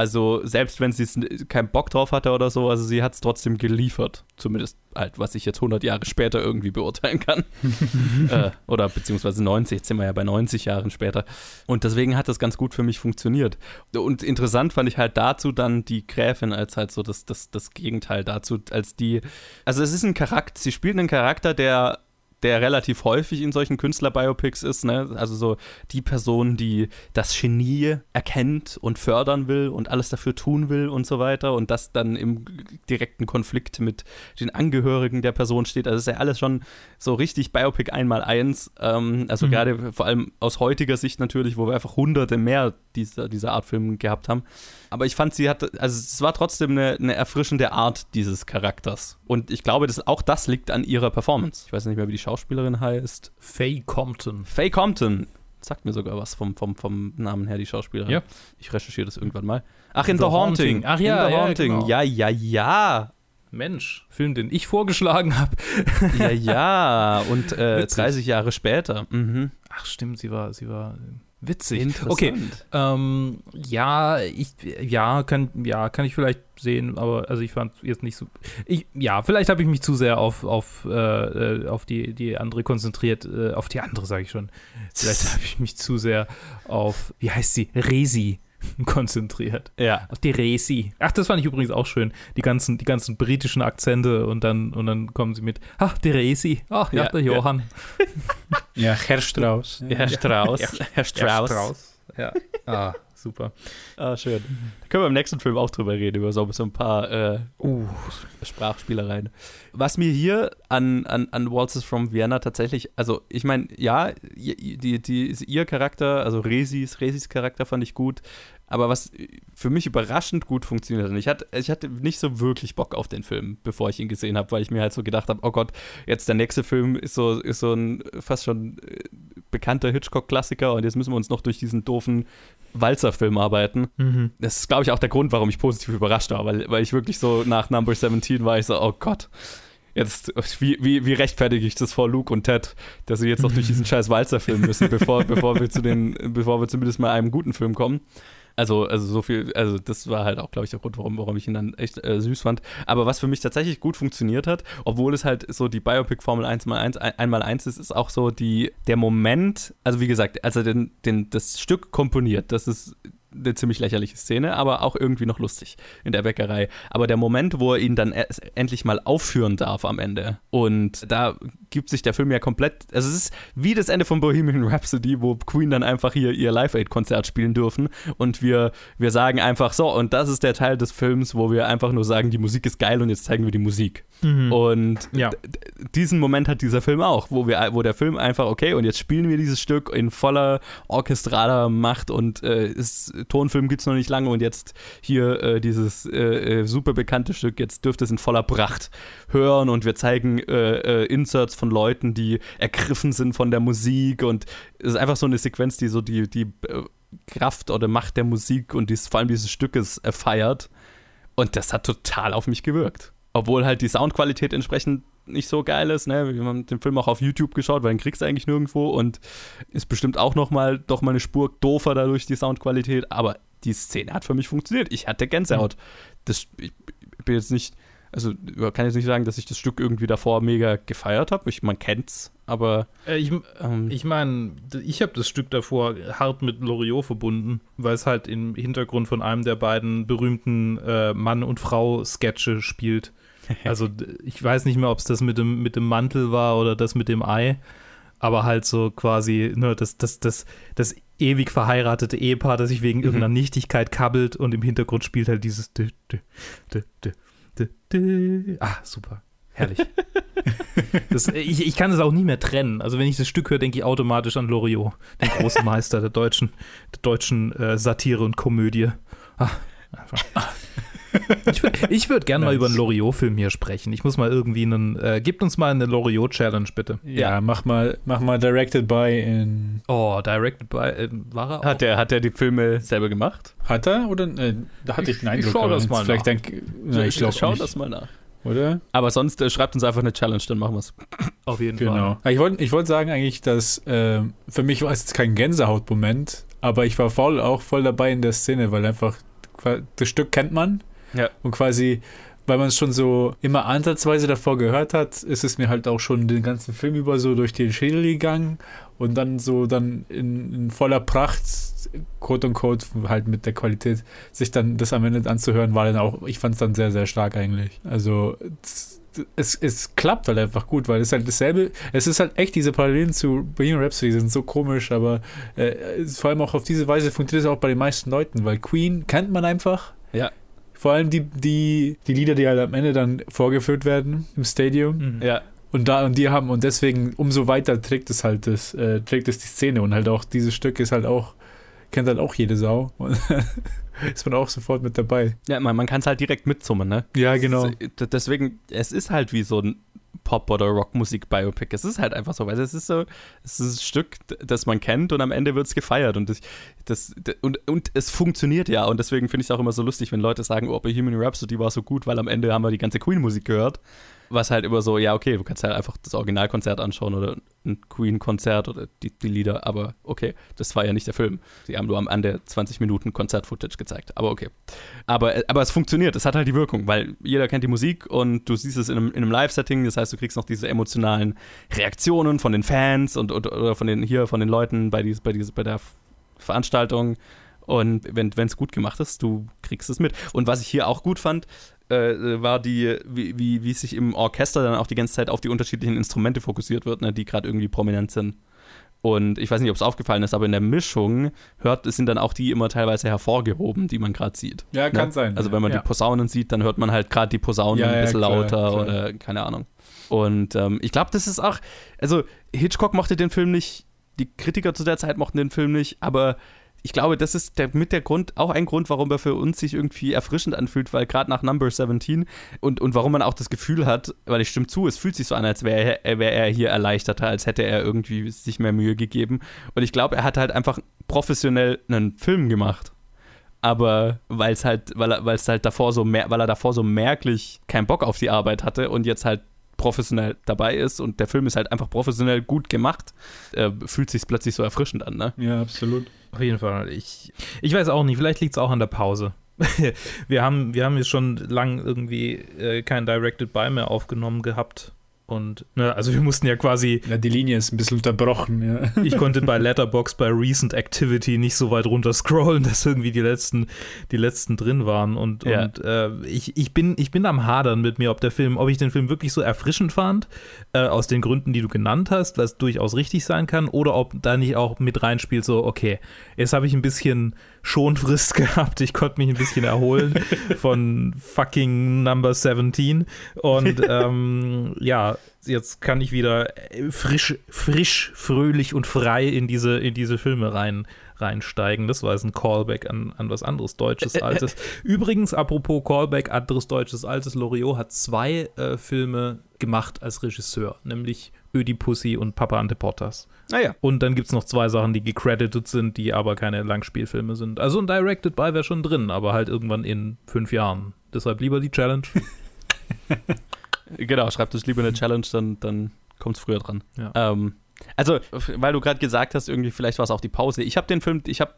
Also, selbst wenn sie keinen Bock drauf hatte oder so, also sie hat es trotzdem geliefert. Zumindest halt, was ich jetzt 100 Jahre später irgendwie beurteilen kann. äh, oder beziehungsweise 90, jetzt sind wir ja bei 90 Jahren später. Und deswegen hat das ganz gut für mich funktioniert. Und interessant fand ich halt dazu dann die Gräfin als halt so das, das, das Gegenteil dazu, als die. Also es ist ein Charakter, sie spielt einen Charakter, der der relativ häufig in solchen Künstler-Biopics ist, ne? Also so die Person, die das Genie erkennt und fördern will und alles dafür tun will und so weiter und das dann im direkten Konflikt mit den Angehörigen der Person steht. Also ist ja alles schon so richtig Biopic einmal eins. Ähm, also Mhm. gerade vor allem aus heutiger Sicht natürlich, wo wir einfach hunderte mehr dieser, dieser Art Film gehabt haben. Aber ich fand, sie hatte, also es war trotzdem eine, eine erfrischende Art dieses Charakters. Und ich glaube, dass auch das liegt an ihrer Performance. Ich weiß nicht mehr, wie die Schauspielerin heißt. Faye Compton. Faye Compton. Sagt mir sogar was vom, vom, vom Namen her, die Schauspielerin. Ja. Ich recherchiere das irgendwann mal. Ach, in The The, Haunting. Haunting. Ach ja, in The ja, Haunting. genau. Ja, ja, ja. Mensch, Film, den ich vorgeschlagen habe. Ja, ja. Und äh, Witzig. 30 Jahre später. Mhm. Ach stimmt, sie war, sie war witzig. Interessant. Okay, ähm, ja, ich, ja, kann, ja, kann ich vielleicht sehen, aber also ich fand jetzt nicht so. Ich, ja, vielleicht habe ich mich zu sehr auf, auf, äh, auf die, die andere konzentriert, äh, auf die andere sage ich schon. Vielleicht habe ich mich zu sehr auf, wie heißt sie, Resi konzentriert. Ja. Auf die Resi. Ach, das fand ich übrigens auch schön. Die ganzen, die ganzen britischen Akzente und dann, und dann kommen sie mit, ach, die Resi. Ach, ja, Ja, der ja. Johann. Ja, Herr Strauß. Herr Strauß. Herr Strauß. Ja. Ah, super. Ah, schön. Da können wir im nächsten Film auch drüber reden, über so, ein paar äh, Uh, Sprachspielereien. Was mir hier an, an, an Waltzes from Vienna tatsächlich, also ich meine, ja, die, die, die, ihr Charakter, also Resis, Resis Charakter fand ich gut, aber was für mich überraschend gut funktioniert, und ich hatte, ich hatte nicht so wirklich Bock auf den Film, bevor ich ihn gesehen habe, weil ich mir halt so gedacht habe, oh Gott, jetzt der nächste Film ist so, ist so ein fast schon äh, bekannter Hitchcock-Klassiker und jetzt müssen wir uns noch durch diesen doofen Walzer-Film arbeiten. mhm. Das ist, glaube ich, auch der Grund, warum ich positiv überrascht war, weil, weil ich wirklich so nach Number 17 war ich so, oh Gott, jetzt, wie, wie, wie rechtfertige ich das vor Luke und Ted, dass sie jetzt noch durch diesen scheiß Walzer-Film müssen, bevor, bevor wir zu den, bevor wir zumindest mal einem guten Film kommen. Also, also so viel, also das war halt auch, glaube ich, der Grund, warum, warum ich ihn dann echt äh, süß fand. Aber was für mich tatsächlich gut funktioniert hat, obwohl es halt so die Biopic Formel 1 mal 1 einmal 1 ist, ist auch so die, der Moment, also wie gesagt, als er den, den, das Stück komponiert, das ist eine ziemlich lächerliche Szene, aber auch irgendwie noch lustig in der Bäckerei. Aber der Moment, wo er ihn dann erst endlich mal aufführen darf am Ende und da gibt sich der Film ja komplett, also es ist wie das Ende von Bohemian Rhapsody, wo Queen dann einfach hier ihr Live-Aid-Konzert spielen dürfen und wir, wir sagen einfach so, und das ist der Teil des Films, wo wir einfach nur sagen, die Musik ist geil und jetzt zeigen wir die Musik. Mhm. Und Ja. diesen Moment hat dieser Film auch, wo, wir, wo der Film einfach, okay, und jetzt spielen wir dieses Stück in voller orchestraler Macht und äh, ist, Tonfilm gibt es noch nicht lange und jetzt hier äh, dieses äh, äh, super bekannte Stück, jetzt dürfte es in voller Pracht hören und wir zeigen äh, äh, Inserts von Leuten, die ergriffen sind von der Musik und es ist einfach so eine Sequenz, die so die, die äh, Kraft oder Macht der Musik und dies, vor allem dieses Stückes feiert. Und das hat total auf mich gewirkt. Obwohl halt die Soundqualität entsprechend nicht so geil ist. Ne? Wir haben den Film auch auf YouTube geschaut, weil den kriegst du eigentlich nirgendwo und ist bestimmt auch noch mal, doch mal eine Spur doofer dadurch, die Soundqualität. Aber die Szene hat für mich funktioniert. Ich hatte Gänsehaut. Das, ich, ich bin jetzt nicht, also ich kann jetzt nicht sagen, dass ich das Stück irgendwie davor mega gefeiert habe. Ich, man kennt's, aber Äh, ich ähm, ich meine, ich habe das Stück davor hart mit Loriot verbunden, weil es halt im Hintergrund von einem der beiden berühmten äh, Mann- und Frau-Sketche spielt. Also ich weiß nicht mehr, ob es das mit dem, mit dem Mantel war oder das mit dem Ei, aber halt so quasi ne, das, das, das, das ewig verheiratete Ehepaar, das sich wegen irgendeiner Nichtigkeit kabbelt und im Hintergrund spielt halt dieses dü, dü, dü. Ah, super. Herrlich. Das, ich, ich kann es auch nie mehr trennen. Also wenn ich das Stück höre, denke ich automatisch an Loriot, den großen Meister der deutschen, der deutschen äh, Satire und Komödie. Ah, einfach. Ich würde ich würd gerne mal über einen Loriot-Film hier sprechen. Ich muss mal irgendwie einen. Äh, gebt uns mal eine Loriot-Challenge, bitte. Ja, mach mal, mach mal Directed by in. Oh, directed by. Äh, war er auch? hat der, hat der die Filme selber gemacht? Hat er? Oder? Äh, da hatte ich einen Ich Eindruck. schau aber das mal Vielleicht nach. denk, na, ich glaube Schau nicht. das mal nach. Oder? Aber sonst äh, schreibt uns einfach eine Challenge, dann machen wir es. Auf jeden Genau. Fall. Ich wollte ich wollt sagen eigentlich, dass ähm, für mich war es jetzt kein Gänsehautmoment, aber ich war voll auch voll dabei in der Szene, weil einfach das Stück kennt man Ja. und quasi, weil man es schon so immer ansatzweise davor gehört hat, ist es mir halt auch schon den ganzen Film über so durch den Schädel gegangen und dann so dann in, in voller Pracht, quote unquote, halt mit der Qualität, sich dann das am Ende anzuhören, war dann auch, ich fand es dann sehr, sehr stark eigentlich. Also es, es, klappt halt einfach gut, weil es halt dasselbe, es ist halt echt diese Parallelen zu Bohemian Rhapsody sind so komisch, aber äh, vor allem auch auf diese Weise funktioniert es auch bei den meisten Leuten, weil Queen kennt man einfach. Ja. Vor allem die, die, die Lieder, die halt am Ende dann vorgeführt werden im Stadium. Mhm. Ja. Und da und die haben und deswegen umso weiter trägt es halt das, äh, trägt es die Szene und halt auch dieses Stück ist halt auch, kennt halt auch jede Sau. Und ist man auch sofort mit dabei. Ja, man, man kann es halt direkt mitsummen, ne? Ja, genau. Es ist- d- Deswegen, es ist halt wie so ein Pop- oder Rockmusik-Biopic. Es ist halt einfach so, weil es ist so, es ist ein Stück, das man kennt und am Ende wird es gefeiert und das, das, und, und es funktioniert ja und deswegen finde ich es auch immer so lustig, wenn Leute sagen, oh, Bohemian Rhapsody war so gut, weil am Ende haben wir die ganze Queen-Musik gehört. Was halt immer so, ja, okay, du kannst halt einfach das Originalkonzert anschauen oder ein Queen-Konzert oder die, die Lieder, aber okay, das war ja nicht der Film. Sie haben nur am Ende 20 Minuten Konzert-Footage gezeigt, aber okay. Aber, aber es funktioniert, es hat halt die Wirkung, weil jeder kennt die Musik und du siehst es in einem, in einem Live-Setting, das heißt, du kriegst noch diese emotionalen Reaktionen von den Fans und, und oder von den hier, von den Leuten bei, dies, bei, dies, bei der Veranstaltung. Und wenn es gut gemacht ist, du kriegst es mit. Und was ich hier auch gut fand, äh, war die, wie, wie, wie sich im Orchester dann auch die ganze Zeit auf die unterschiedlichen Instrumente fokussiert wird, ne, die gerade irgendwie prominent sind. Und ich weiß nicht, ob es aufgefallen ist, aber in der Mischung hört, sind dann auch die immer teilweise hervorgehoben, die man gerade sieht. Ja, kann sein. Also ja. wenn man Ja. die Posaunen sieht, dann hört man halt gerade die Posaunen Ja, ein ja, bisschen klar, lauter klar. oder keine Ahnung. Und ähm, ich glaube, das ist auch, also Hitchcock mochte den Film nicht, die Kritiker zu der Zeit mochten den Film nicht, aber ich glaube, das ist der, mit der Grund, auch ein Grund, warum er für uns sich irgendwie erfrischend anfühlt, weil gerade nach Number 17 und, und warum man auch das Gefühl hat, weil ich stimme zu, es fühlt sich so an, als wäre er, wär er hier erleichterter, als hätte er irgendwie sich mehr Mühe gegeben. Und ich glaube, er hat halt einfach professionell einen Film gemacht. Aber weil es halt, weil es halt davor so mer weil er davor so merklich keinen Bock auf die Arbeit hatte und jetzt halt professionell dabei ist und der Film ist halt einfach professionell gut gemacht, äh, fühlt sich plötzlich so erfrischend an, ne? Ja, absolut. Auf jeden Fall. Ich, ich weiß auch nicht, vielleicht liegt es auch an der Pause. wir, haben, wir haben jetzt schon lang irgendwie äh, kein Directed By mehr aufgenommen gehabt. Und, ne, also wir mussten ja quasi, Ja, die Linie ist ein bisschen unterbrochen, ja. ich konnte bei Letterbox bei Recent Activity nicht so weit runter scrollen, dass irgendwie die letzten, die letzten drin waren. Und, Ja. und äh, ich, ich, bin, ich bin am Hadern mit mir, ob der Film, ob ich den Film wirklich so erfrischend fand, äh, aus den Gründen, die du genannt hast, was durchaus richtig sein kann, oder ob da nicht auch mit reinspielt, so, okay, jetzt habe ich ein bisschen Schonfrist gehabt, ich konnte mich ein bisschen erholen von fucking Number 17 und ähm, ja, jetzt kann ich wieder frisch, frisch, fröhlich und frei in diese, in diese Filme rein, reinsteigen. Das war jetzt ein Callback an, an was anderes Deutsches, Altes. Übrigens, apropos Callback, anderes Deutsches, Altes, Loriot hat zwei äh, Filme gemacht als Regisseur, nämlich Ödipussy und Papa Anteportas. Naja. Und dann gibt es noch zwei Sachen, die gecredited sind, die aber keine Langspielfilme sind. Also ein Directed By wäre schon drin, aber halt irgendwann in fünf Jahren. Deshalb lieber die Challenge. Genau, schreibt uns lieber eine Challenge, dann, dann kommt es früher dran. Ja. Ähm, also, weil du gerade gesagt hast, irgendwie vielleicht war es auch die Pause. Ich habe den Film, ich habe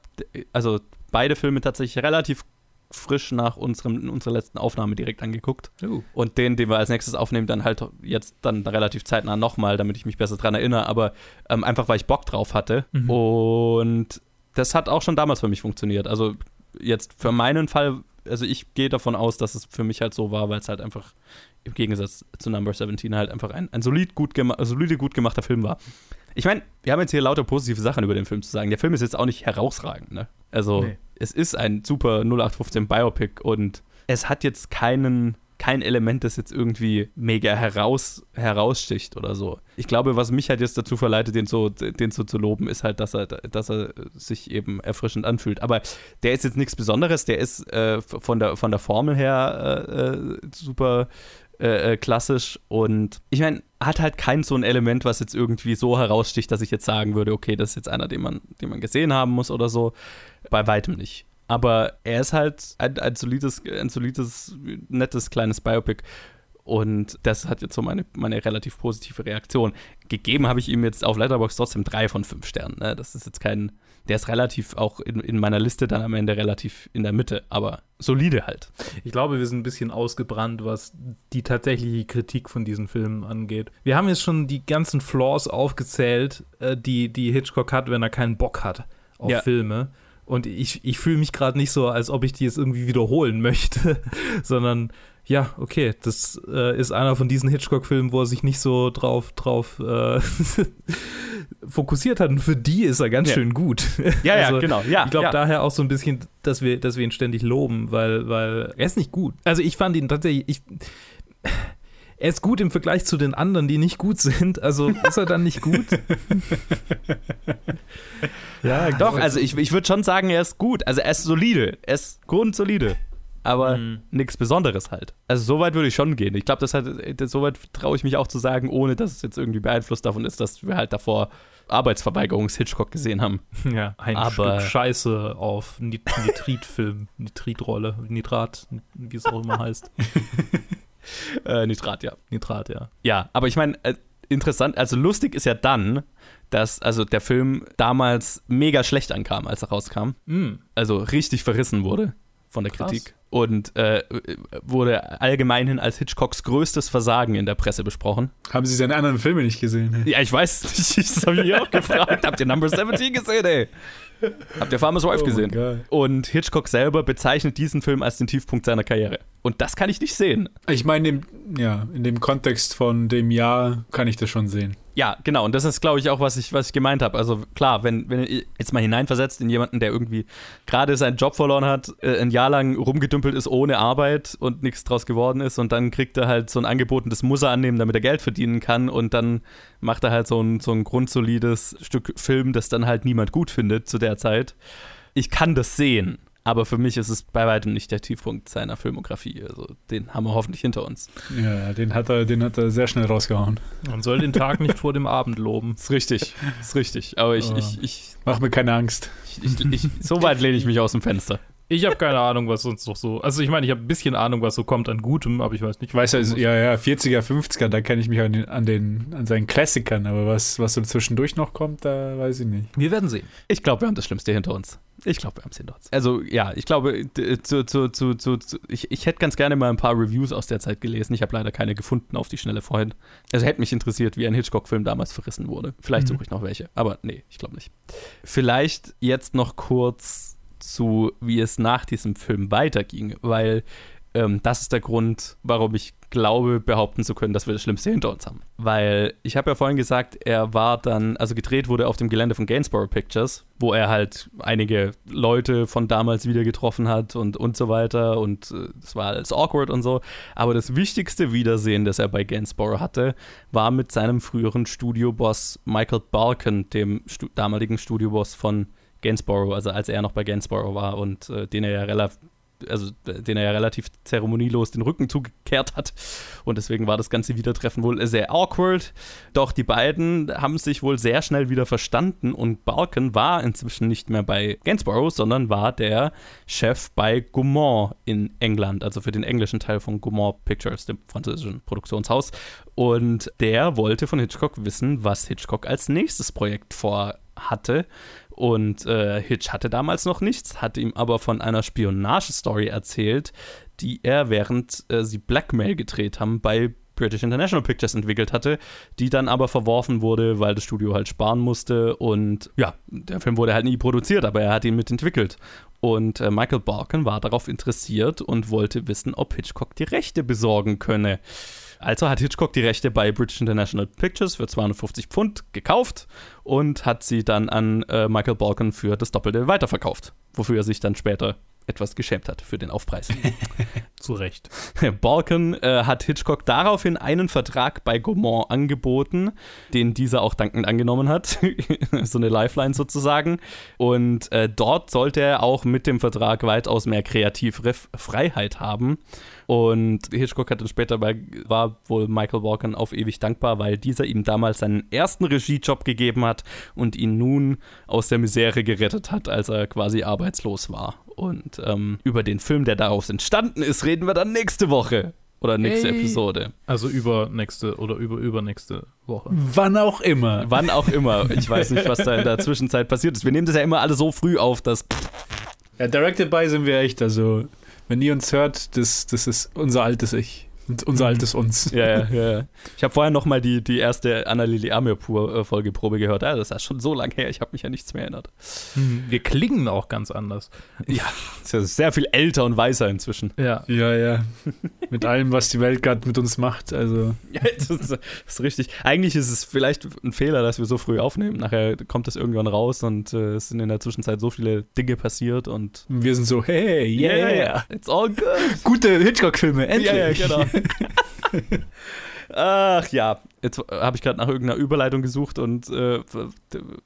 also beide Filme tatsächlich relativ frisch nach unserem, unserer letzten Aufnahme direkt angeguckt. Uh. Und den, den wir als nächstes aufnehmen, dann halt jetzt dann relativ zeitnah nochmal, damit ich mich besser dran erinnere. Aber ähm, einfach, weil ich Bock drauf hatte. Mhm. Und das hat auch schon damals für mich funktioniert. Also jetzt für meinen Fall, also ich gehe davon aus, dass es für mich halt so war, weil es halt einfach im Gegensatz zu Number 17 halt einfach ein, ein solid gut solide gut gemachter Film war. Ich meine, wir haben jetzt hier lauter positive Sachen über den Film zu sagen. Der Film ist jetzt auch nicht herausragend, ne? Also, Nee. Es ist ein super 0815 Biopic und es hat jetzt keinen kein Element, das jetzt irgendwie mega heraus, heraussticht oder so. Ich glaube, was mich halt jetzt dazu verleitet, den so, den so zu loben, ist halt, dass er, dass er sich eben erfrischend anfühlt. Aber der ist jetzt nichts Besonderes, der ist äh, von, der, von der Formel her äh, äh, super äh, äh, klassisch und ich meine, hat halt kein so ein Element, was jetzt irgendwie so heraussticht, dass ich jetzt sagen würde, okay, das ist jetzt einer, den man, den man gesehen haben muss oder so. Bei weitem nicht. Aber er ist halt ein, ein solides, ein solides, nettes kleines Biopic. Und das hat jetzt so meine, meine relativ positive Reaktion. Gegeben habe ich ihm jetzt auf Letterboxd trotzdem drei von fünf Sternen. Ne? Das ist jetzt kein. Der ist relativ auch in, in meiner Liste dann am Ende relativ in der Mitte, aber solide halt. Ich glaube, wir sind ein bisschen ausgebrannt, was die tatsächliche Kritik von diesen Filmen angeht. Wir haben jetzt schon die ganzen Flaws aufgezählt, äh, die, die Hitchcock hat, wenn er keinen Bock hat auf Ja. Filme. Und ich, ich fühle mich gerade nicht so, als ob ich die jetzt irgendwie wiederholen möchte, sondern ja, okay, das äh, ist einer von diesen Hitchcock-Filmen, wo er sich nicht so drauf, drauf äh, fokussiert hat. Und für die ist er ganz Ja. schön gut. Ja, ja, Also, genau. Ja, ich glaube ja. daher auch so ein bisschen, dass wir, dass wir ihn ständig loben, weil, weil er ist nicht gut. Also ich fand ihn tatsächlich, ich, er ist gut im Vergleich zu den anderen, die nicht gut sind. Also ist er dann nicht gut? ja, Doch, also ich, ich würde schon sagen, er ist gut. Also er ist solide. Er ist grundsolide. Aber Mhm. nichts Besonderes halt. Also so weit würde ich schon gehen. Ich glaube, das hat, das, so weit traue ich mich auch zu sagen, ohne dass es jetzt irgendwie beeinflusst davon ist, dass wir halt davor Arbeitsverweigerungs-Hitchcock gesehen haben. ja, ein Aber- Stück Scheiße auf Nit Nitritfilm, Nitritrolle, Nitrat, wie es auch immer heißt. Äh, Nitrat, ja. Nitrat, ja. Ja, aber ich meine, äh, interessant, also lustig ist ja dann, dass also der Film damals mega schlecht ankam, als er rauskam. Mm, Also richtig verrissen wurde von der Krass. Kritik. und äh, wurde allgemeinhin als Hitchcocks größtes Versagen in der Presse besprochen. Haben Sie seine anderen Filme nicht gesehen? Ja, ich weiß, das habe ich auch gefragt. Habt ihr Number 17 gesehen, ey? Habt ihr Farmer's Wife Oh gesehen? Und Hitchcock selber bezeichnet diesen Film als den Tiefpunkt seiner Karriere. Und das kann ich nicht sehen. Ich meine, ja, in dem Kontext von dem Jahr kann ich das schon sehen. Ja, genau. Und das ist, glaube ich, auch, was ich, was ich gemeint habe. Also klar, wenn, wenn jetzt mal hineinversetzt in jemanden, der irgendwie gerade seinen Job verloren hat, äh, ein Jahr lang rumgedümpelt ist ohne Arbeit und nichts draus geworden ist und dann kriegt er halt so ein Angebot und das muss er annehmen, damit er Geld verdienen kann und dann macht er halt so ein, so ein grundsolides Stück Film, das dann halt niemand gut findet zu der Zeit. Ich kann das sehen. Aber für mich ist es bei weitem nicht der Tiefpunkt seiner Filmografie. Also den haben wir hoffentlich hinter uns. Ja, den hat er, den hat er sehr schnell rausgehauen. Man soll den Tag nicht vor dem Abend loben. Ist richtig, ist richtig. Aber ich, Oh. ich, ich, Mach mir keine Angst. ich, ich, so weit lehne ich mich aus dem Fenster. Ich habe keine Ahnung, was sonst noch so. Also ich meine, ich habe ein bisschen Ahnung, was so kommt an Gutem, aber ich weiß nicht. Ich weiß ja, also, ja, ja, 40er, 50er, da kenne ich mich an den, an den, an seinen Klassikern, aber was, was so zwischendurch noch kommt, da weiß ich nicht. Wir werden sehen. Ich glaube, wir haben das Schlimmste hinter uns. Ich glaube, wir haben es hinter uns. Also, ja, ich glaube, zu, zu, zu, zu, ich, ich hätte ganz gerne mal ein paar Reviews aus der Zeit gelesen. Ich habe leider keine gefunden auf die Schnelle vorhin. Also, hätte mich interessiert, wie ein Hitchcock-Film damals verrissen wurde. Vielleicht Mhm. suche ich noch welche, aber nee, ich glaube nicht. Vielleicht jetzt noch kurz zu, wie es nach diesem Film weiterging, weil ähm, das ist der Grund, warum ich glaube, behaupten zu können, dass wir das Schlimmste hinter uns haben. Weil ich habe ja vorhin gesagt, er war dann, also gedreht wurde auf dem Gelände von Gainsborough Pictures, wo er halt einige Leute von damals wieder getroffen hat und, und so weiter und äh, es war alles awkward und so. Aber das wichtigste Wiedersehen, das er bei Gainsborough hatte, war mit seinem früheren Studioboss Michael Balkan, dem Stu damaligen Studioboss von Gainsborough, also als er noch bei Gainsborough war und äh, den er ja relativ also den er ja relativ zeremonielos den Rücken zugekehrt hat. Und deswegen war das ganze Wiedertreffen wohl sehr awkward. Doch die beiden haben sich wohl sehr schnell wieder verstanden und Balkan war inzwischen nicht mehr bei Gainsborough, sondern war der Chef bei Gaumont in England, also für den englischen Teil von Gaumont Pictures, dem französischen Produktionshaus. Und der wollte von Hitchcock wissen, was Hitchcock als nächstes Projekt vorhatte. Und äh, Hitch hatte damals noch nichts, hatte ihm aber von einer Spionagestory erzählt, die er, während äh, sie Blackmail gedreht haben, bei British International Pictures entwickelt hatte, die dann aber verworfen wurde, weil das Studio halt sparen musste. Und ja, der Film wurde halt nie produziert, aber er hat ihn mitentwickelt. Und äh, Michael Balkan war darauf interessiert und wollte wissen, ob Hitchcock die Rechte besorgen könne. Also hat Hitchcock die Rechte bei British International Pictures für 250 Pfund gekauft und hat sie dann an äh, Michael Balkan für das Doppelte weiterverkauft, wofür er sich dann später etwas geschämt hat für den Aufpreis. Zu Recht. Balkan äh, hat Hitchcock daraufhin einen Vertrag bei Gaumont angeboten, den dieser auch dankend angenommen hat. so eine Lifeline sozusagen. Und äh, dort sollte er auch mit dem Vertrag weitaus mehr Kreativfreiheit haben. Und Hitchcock hat dann später bei, war wohl Michael Balkan auf ewig dankbar, weil dieser ihm damals seinen ersten Regiejob gegeben hat und ihn nun aus der Misere gerettet hat, als er quasi arbeitslos war. Und ähm, über den Film, der daraus entstanden ist, reden wir dann nächste Woche. Oder nächste Hey. Episode. Also übernächste oder über übernächste Woche. Wann auch immer. Wann auch immer. Ich weiß nicht, was da in der Zwischenzeit passiert ist. Wir nehmen das ja immer alle so früh auf, dass. Ja, Directed by sind wir echt, also, wenn ihr uns hört, das, das ist unser altes Ich. Und unser altes Uns. Ja, ja, ja. Ich habe vorher noch mal die, die erste Anna-Lili Amirpur-Folgeprobe gehört. Ja, das ist ja schon so lange her. Ich habe mich ja nichts mehr erinnert. Wir klingen auch ganz anders. Ja, ist ja sehr viel älter und weiser inzwischen. Ja. Ja, ja. Mit allem, was die Welt gerade mit uns macht. Also, Ja, das ist, das ist richtig. Eigentlich ist es vielleicht ein Fehler, dass wir so früh aufnehmen. Nachher kommt das irgendwann raus und äh, es sind in der Zwischenzeit so viele Dinge passiert und. wir sind so, hey, yeah. It's all good. Gute Hitchcock-Filme, endlich. Ja, ja, genau. Ach ja, jetzt habe ich gerade nach irgendeiner Überleitung gesucht und äh,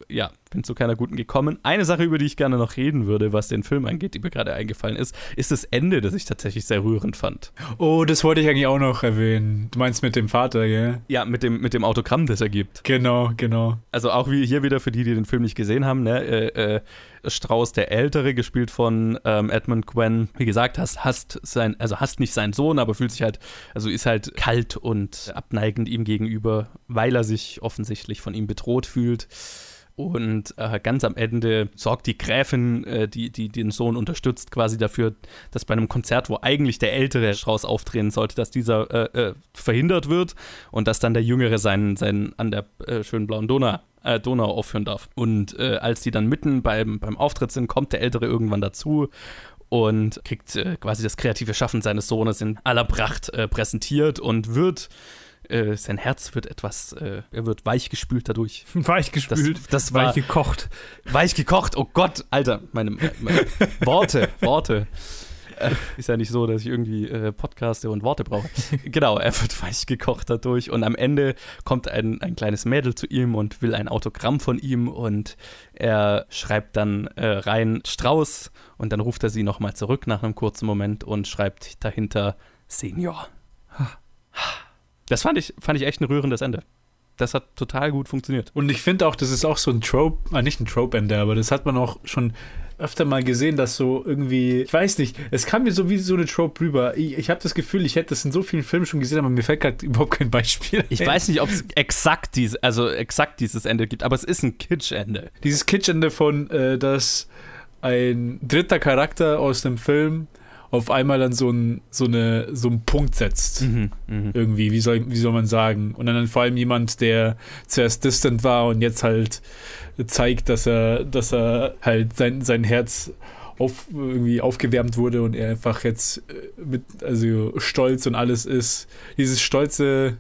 ja, bin zu keiner guten gekommen. Eine Sache, über die ich gerne noch reden würde, was den Film angeht, die mir gerade eingefallen ist, ist das Ende, das ich tatsächlich sehr rührend fand. Oh, das wollte ich eigentlich auch noch erwähnen. Du meinst mit dem Vater, gell? Ja, mit dem, mit dem Autogramm, das er gibt. Genau, genau. Also auch wie hier wieder für die, die den Film nicht gesehen haben, ne, äh, äh, Strauß der Ältere, gespielt von ähm, Edmund Gwen, wie gesagt, hast, hast sein, also hast nicht seinen Sohn, aber fühlt sich halt, also ist halt kalt und abneigend ihm gegenüber, weil er sich offensichtlich von ihm bedroht fühlt. Und äh, ganz am Ende sorgt die Gräfin, äh, die, die den Sohn unterstützt, quasi dafür, dass bei einem Konzert, wo eigentlich der ältere Strauß auftreten sollte, dass dieser äh, äh, verhindert wird und dass dann der Jüngere seinen, seinen an der äh, schönen blauen Donau, äh, Donau aufführen darf. Und als die dann mitten beim, beim Auftritt sind, kommt der Ältere irgendwann dazu und kriegt quasi das kreative Schaffen seines Sohnes in aller Pracht präsentiert und wird äh, sein Herz wird etwas, äh, er wird weich gespült dadurch. Weich gespült, das, das war weich gekocht. Weich gekocht, oh Gott, Alter, meine, meine Worte, Worte. Äh, ist ja nicht so, dass ich irgendwie äh, Podcaste und Worte brauche. genau, er wird weich gekocht dadurch und am Ende kommt ein, ein kleines Mädel zu ihm und will ein Autogramm von ihm und er schreibt dann äh, rein Strauß und dann ruft er sie nochmal zurück nach einem kurzen Moment und schreibt dahinter Senior. Das fand ich, fand ich echt ein rührendes Ende. Das hat total gut funktioniert. Und ich finde auch, das ist auch so ein Trope, äh, nicht ein Trope-Ende, aber das hat man auch schon öfter mal gesehen, dass so irgendwie, ich weiß nicht, es kam mir so wie so eine Trope rüber. Ich, ich habe das Gefühl, ich hätte das in so vielen Filmen schon gesehen, aber mir fällt gerade überhaupt kein Beispiel. Ich ein. weiß nicht, ob es exakt, dies, also exakt dieses Ende gibt, aber es ist ein Kitsch-Ende. Dieses Kitsch-Ende von, äh, dass ein dritter Charakter aus dem Film auf einmal dann so, ein, so, eine, so einen Punkt setzt. Mhm, mh. Irgendwie, wie soll, wie soll man sagen? Und dann vor allem jemand, der zuerst distant war und jetzt halt zeigt, dass er, dass er halt sein, sein Herz auf, irgendwie aufgewärmt wurde und er einfach jetzt äh, mit also stolz und alles ist. Dieses stolze,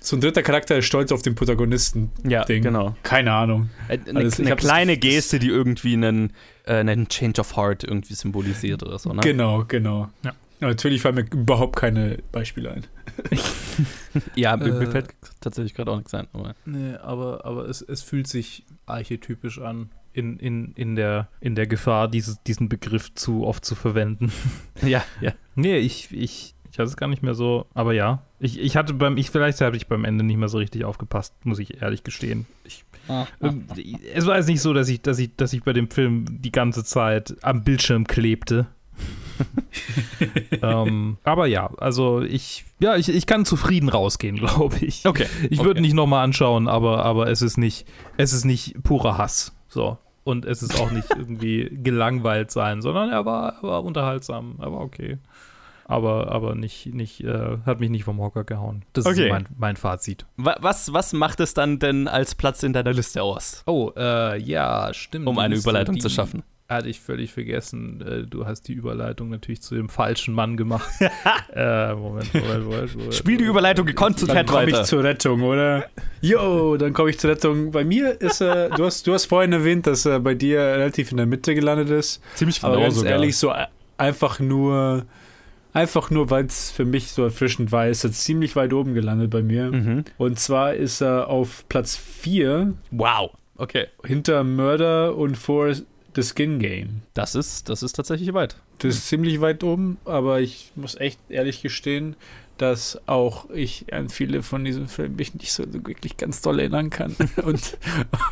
so ein dritter Charakter ist stolz auf den Protagonisten. Ja, Ding. genau. Keine Ahnung. Äh, eine, also, eine kleine das, Geste, die irgendwie einen, äh, einen Change of Heart irgendwie symbolisiert oder so, ne? Genau, genau. Ja. Natürlich fallen mir überhaupt keine Beispiele ein. ja, mir, mir, äh. fällt tatsächlich gerade auch nichts ein. Aber. Nee, aber, aber es, es fühlt sich archetypisch an, in, in, in, der, in der Gefahr, dieses, diesen Begriff zu oft zu verwenden. ja, ja. Nee, ich, ich, ich hatte es gar nicht mehr so, aber ja. Ich, ich hatte beim, ich, vielleicht habe ich beim Ende nicht mehr so richtig aufgepasst, muss ich ehrlich gestehen. Ich, ah, ah, ah. Es war jetzt nicht so, dass ich, dass, ich, dass ich bei dem Film die ganze Zeit am Bildschirm klebte. ähm, aber ja, also ich, ja, ich, ich kann zufrieden rausgehen, glaube ich. Okay. Ich würde okay. nicht nochmal anschauen, aber, aber es ist nicht, es ist nicht purer Hass. So. Und es ist auch nicht irgendwie gelangweilt sein, sondern er war, er war unterhaltsam, er war okay aber, aber nicht, nicht, äh, hat mich nicht vom Hocker gehauen. Das okay. ist mein, mein Fazit. Was, was macht es dann denn als Platz in deiner Liste aus? Oh, äh, ja, stimmt. Um eine Überleitung die, zu schaffen. Hatte ich völlig vergessen. Äh, du hast die Überleitung natürlich zu dem falschen Mann gemacht. äh, Moment, Moment, Moment, Moment. Spiel die Überleitung gekonzentriert weiter. Dann komme ich zur Rettung, oder? Jo, dann komme ich zur Rettung. Bei mir ist er, äh, du, hast, du hast vorhin erwähnt, dass er bei dir relativ in der Mitte gelandet ist. Ziemlich genau Aber ganz sogar. ehrlich, so einfach nur Einfach nur, weil es für mich so erfrischend war, ist er ziemlich weit oben gelandet bei mir. Mhm. Und zwar ist er auf Platz 4. Wow, okay. Hinter Murder und vor The Skin Game. Das ist, das ist tatsächlich weit. Das ist ziemlich weit oben, aber ich muss echt ehrlich gestehen, dass auch ich an viele von diesen Filmen mich nicht so wirklich ganz doll erinnern kann. und,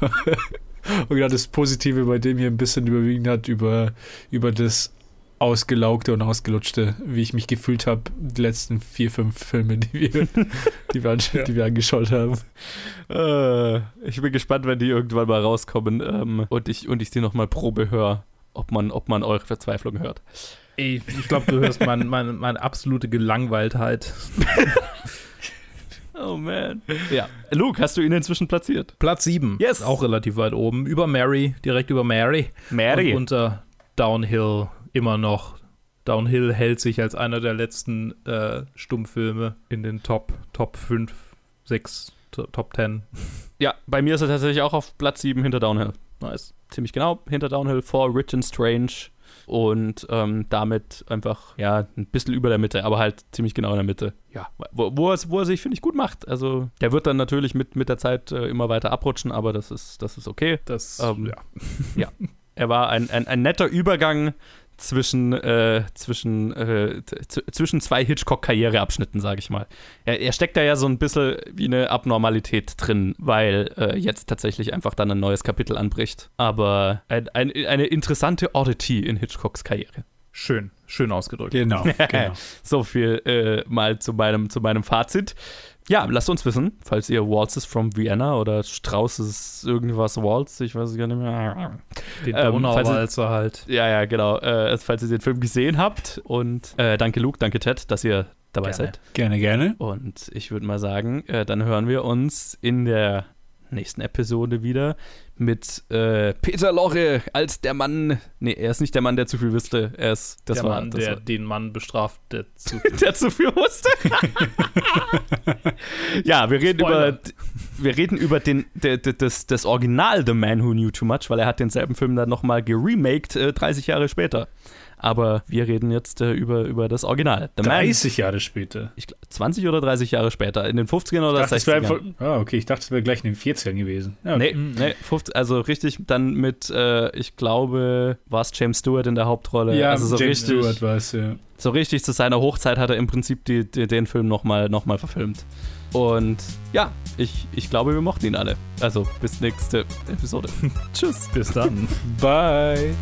und gerade das Positive bei dem hier ein bisschen überwiegend hat über, über das ausgelaugte und ausgelutschte, wie ich mich gefühlt habe, die letzten vier, fünf Filme, die wir, die wir, ja. die wir angeschaut haben. Äh, ich bin gespannt, wenn die irgendwann mal rauskommen ähm, und ich, und ich sie nochmal Probe höre, ob man, ob man eure Verzweiflung hört. Ey, ich glaube, du hörst meine, meine, meine absolute Gelangweiltheit. Oh man. Ja. Luke, hast du ihn inzwischen platziert? Platz 7. Yes. Auch relativ weit oben. Über Mary, direkt über Mary. Mary. Und unter Downhill immer noch. Downhill hält sich als einer der letzten äh, Stummfilme in den Top, Top 5, 6, Top 10. Ja, bei mir ist er tatsächlich auch auf Platz 7 hinter Downhill. Nice. Ziemlich genau, hinter Downhill vor Rich and Strange und ähm, damit einfach, ja, ein bisschen über der Mitte, aber halt ziemlich genau in der Mitte. Ja, wo, wo, er, wo er sich, finde ich, gut macht. Also, der wird dann natürlich mit, mit der Zeit äh, immer weiter abrutschen, aber das ist, das ist okay. Das, ähm, ja. ja. Er war ein, ein, ein netter Übergang zwischen, äh, zwischen, äh, zwischen zwei Hitchcock-Karriereabschnitten, sage ich mal. Er, er, steckt da ja so ein bisschen wie eine Abnormalität drin, weil äh, jetzt tatsächlich einfach dann ein neues Kapitel anbricht. Aber ein, ein, eine interessante Oddity in Hitchcocks Karriere. Schön, schön ausgedrückt. Genau, genau. so viel äh, mal zu meinem, zu meinem Fazit. Ja, lasst uns wissen, falls ihr Waltzes from Vienna oder Straußes irgendwas Waltz, ich weiß gar nicht mehr. Den Ähm, Donauwalzer halt. Ja, ja, genau. Äh, falls ihr den Film gesehen habt. Und äh, danke Luke, danke Ted, dass ihr dabei Gerne. seid. Gerne, gerne. Und ich würde mal sagen, äh, dann hören wir uns in der nächsten Episode wieder mit äh, Peter Lorre als der Mann. Nee, er ist nicht der Mann, der zu viel wusste. Er ist das der war, Mann, das der war, den Mann bestraft, der zu der zu viel wusste. ja, wir reden Spoiler. über wir reden über den der, der, das, das Original The Man Who Knew Too Much, weil er hat denselben Film dann nochmal geremaked äh, 30 Jahre später. Aber wir reden jetzt äh, über, über das Original. The Man 30 Jahre später. ich, glaub, 20 oder 30 Jahre später, in den 50ern oder Ich dachte, es wäre 60ern. einfach, ah, okay, ich dachte, es wäre gleich in den 40ern gewesen. Ja, Nee, nee 50, also richtig dann mit, äh, ich glaube, war es James Stewart in der Hauptrolle. ja also so James richtig, Stewart war es, ja. so richtig zu seiner Hochzeit hat er im Prinzip die, die, den Film nochmal noch mal verfilmt. Und ja, ich, ich glaube, wir mochten ihn alle. Also bis nächste Episode. Tschüss. Bis dann. Bye.